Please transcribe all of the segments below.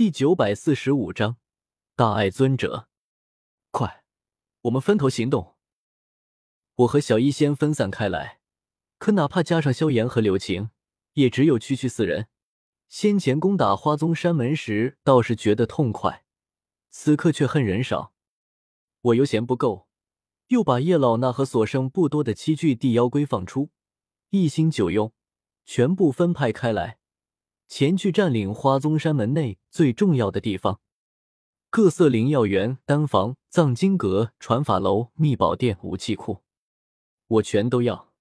第九百四十五章大爱尊者，快，我们分头行动。我和小医仙分散开来，可哪怕加上萧炎和柳晴，也只有区区四人。先前攻打花宗山门时，倒是觉得痛快，此刻却恨人少。我犹嫌不够，又把叶老那和所剩不多的七具地妖龟放出，一心九用，全部分派开来，前去占领花宗山门内最重要的地方：各色灵药园、丹房、藏经阁、传法楼、秘宝殿、武器库，我全都要。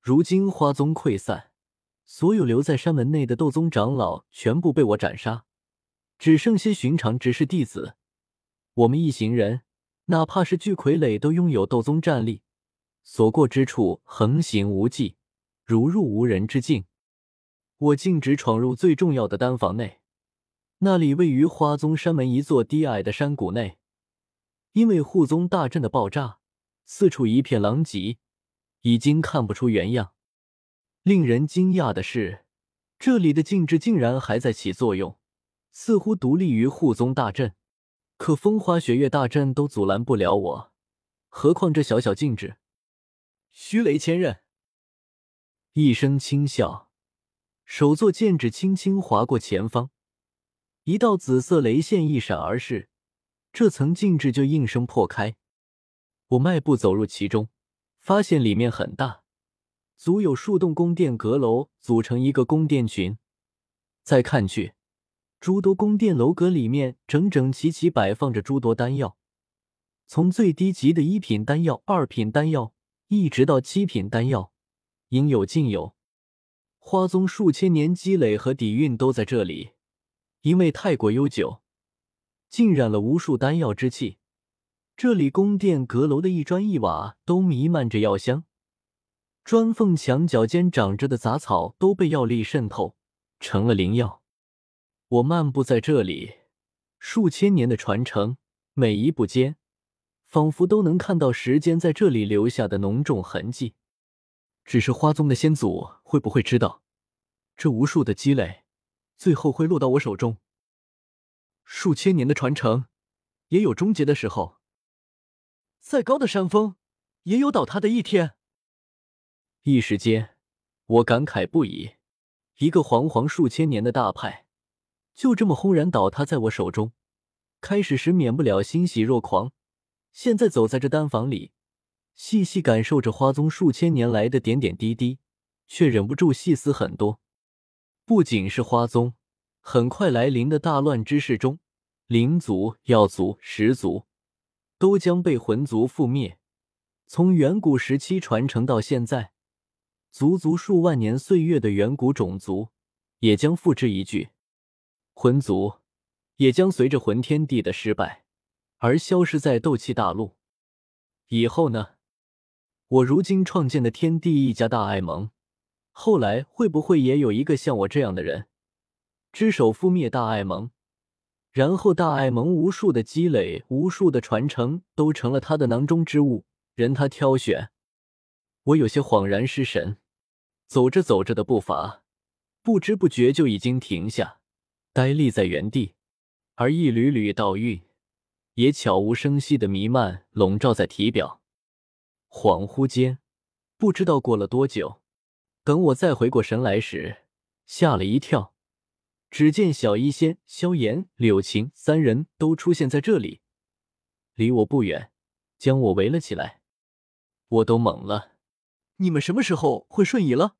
如今花宗溃散。所有留在山门内的斗宗长老全部被我斩杀，只剩些寻常执事弟子。我们一行人，哪怕是巨傀儡，都拥有斗宗战力，所过之处横行无忌，如入无人之境。我径直闯入最重要的丹房内，那里位于花宗山门一座低矮的山谷内，因为护宗大阵的爆炸，四处一片狼藉，已经看不出原样。令人惊讶的是，这里的禁制竟然还在起作用，似乎独立于护宗大阵。可风花雪月大阵都阻拦不了我，何况这小小禁制？虚雷千刃，一声轻笑，手作剑指轻轻划过前方，一道紫色雷线一闪而逝，这层禁制就应声破开。我迈步走入其中，发现里面很大。足有数栋宫殿阁楼组成一个宫殿群，再看去，诸多宫殿楼阁里面整整齐齐摆放着诸多丹药，从最低级的一品丹药、二品丹药，一直到七品丹药，应有尽有。花宗数千年积累和底蕴都在这里，因为太过悠久，浸染了无数丹药之气。这里宫殿阁楼的一砖一瓦都弥漫着药香。砖缝墙角间长着的杂草都被药力渗透，成了灵药。我漫步在这里，数千年的传承，每一步间，仿佛都能看到时间在这里留下的浓重痕迹。只是花宗的先祖会不会知道，这无数的积累，最后会落到我手中？数千年的传承，也有终结的时候。再高的山峰，也有倒塌的一天。一时间，我感慨不已。一个煌煌数千年的大派，就这么轰然倒塌在我手中。开始时免不了欣喜若狂，现在走在这丹房里，细细感受着花宗数千年来的点点滴滴，却忍不住细思很多。不仅是花宗，很快来临的大乱之势中，灵族、药族、石族都将被魂族覆灭。从远古时期传承到现在。足足数万年岁月的远古种族，也将付之一炬；魂族也将随着魂天地的失败而消失在斗气大陆。以后呢？我如今创建的天地一家大爱盟，后来会不会也有一个像我这样的人，只手覆灭大爱盟，然后大爱盟无数的积累、无数的传承，都成了他的囊中之物，任他挑选？我有些恍然失神。走着走着的步伐，不知不觉就已经停下，呆立在原地，而一缕缕道韵也悄无声息的弥漫，笼罩在体表。恍惚间，不知道过了多久，等我再回过神来时，吓了一跳，只见小医仙、萧炎、柳晴三人都出现在这里，离我不远，将我围了起来。我都懵了，你们什么时候会瞬移了？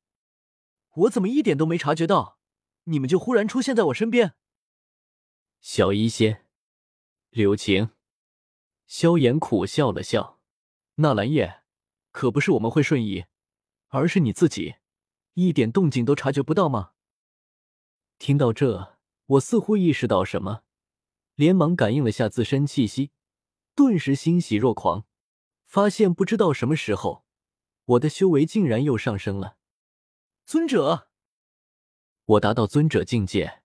我怎么一点都没察觉到，你们就忽然出现在我身边？小医仙、柳晴、萧炎苦笑了笑：“纳兰叶，可不是我们会瞬移，而是你自己，一点动静都察觉不到吗？”听到这，我似乎意识到什么，连忙感应了下自身气息，顿时欣喜若狂，发现不知道什么时候，我的修为竟然又上升了。尊者，我达到尊者境界。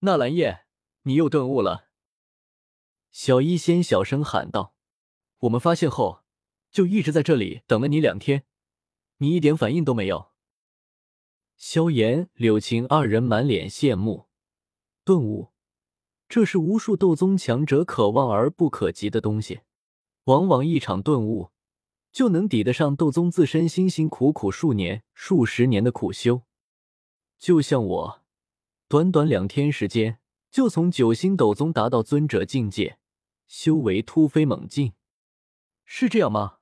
纳兰叶，你又顿悟了。小医仙小声喊道：“我们发现后，就一直在这里等了你两天，你一点反应都没有。”萧炎、柳晴二人满脸羡慕，顿悟，这是无数斗宗强者可望而不可及的东西。往往一场顿悟，就能抵得上斗宗自身辛辛苦苦数年、数十年的苦修。就像我，短短两天时间，就从九星斗宗达到尊者境界，修为突飞猛进，是这样吗？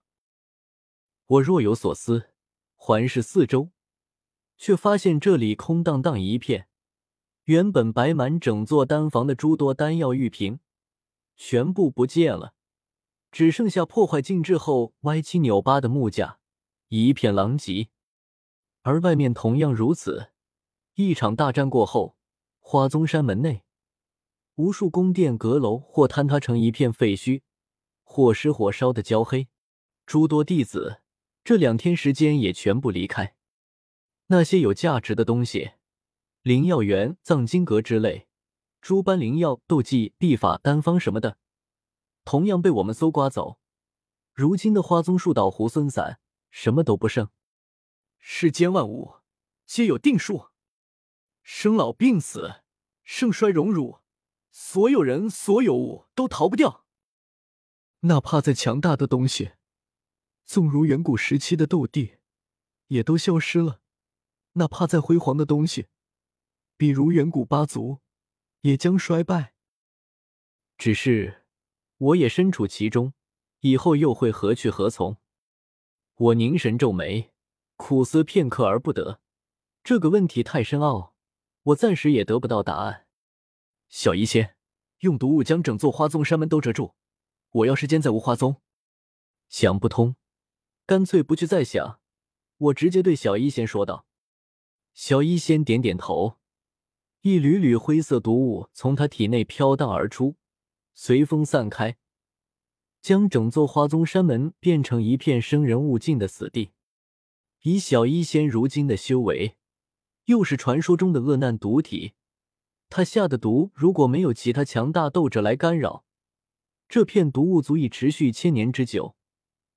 我若有所思，环视四周，却发现这里空荡荡一片。原本摆满整座丹房的诸多丹药玉瓶，全部不见了，只剩下破坏尽致后歪七扭八的木架，一片狼藉。而外面同样如此。一场大战过后，花宗山门内，无数宫殿阁楼或坍塌成一片废墟，或失火烧得焦黑。诸多弟子这两天时间也全部离开。那些有价值的东西。灵药园、藏经阁之类，诸般灵药、斗技、秘法、丹方什么的，同样被我们搜刮走。如今的花宗树倒猢狲散，什么都不剩。世间万物皆有定数，生老病死、盛衰荣辱，所有人所有物都逃不掉。哪怕再强大的东西，纵如远古时期的斗帝，也都消失了。哪怕再辉煌的东西。比如远古八族，也将衰败。只是我也身处其中，以后又会何去何从？我凝神皱眉，苦思片刻而不得。这个问题太深奥，我暂时也得不到答案。小医仙，用毒雾将整座花宗山门都遮住。我要是间在无花宗，想不通，干脆不去再想。我直接对小医仙说道。小医仙点点头。一缕缕灰色毒雾从他体内飘荡而出，随风散开，将整座花宗山门变成一片生人勿近的死地。以小医仙如今的修为，又是传说中的恶难毒体，他下的毒如果没有其他强大斗者来干扰，这片毒雾足以持续千年之久，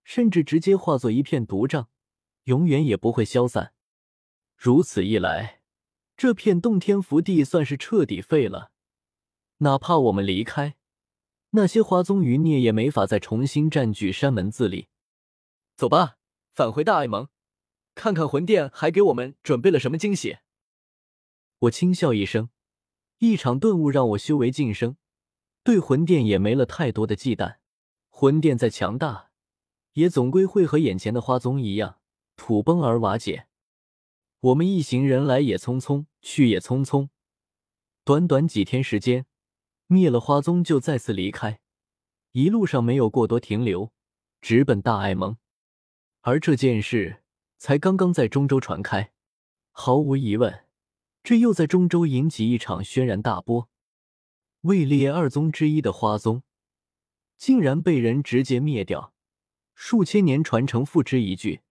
甚至直接化作一片毒障，永远也不会消散。如此一来。这片洞天福地算是彻底废了，哪怕我们离开，那些花宗余孽也没法再重新占据山门自立。走吧，返回大爱盟，看看魂殿还给我们准备了什么惊喜。我轻笑一声，一场顿悟让我修为晋升，对魂殿也没了太多的忌惮。魂殿再强大，也总归会和眼前的花宗一样，土崩而瓦解。我们一行人来也匆匆，去也匆匆，短短几天时间，灭了花宗就再次离开，一路上没有过多停留，直奔大爱盟。而这件事才刚刚在中州传开，毫无疑问，这又在中州引起一场轩然大波。位列二宗之一的花宗，竟然被人直接灭掉，数千年传承付之一炬。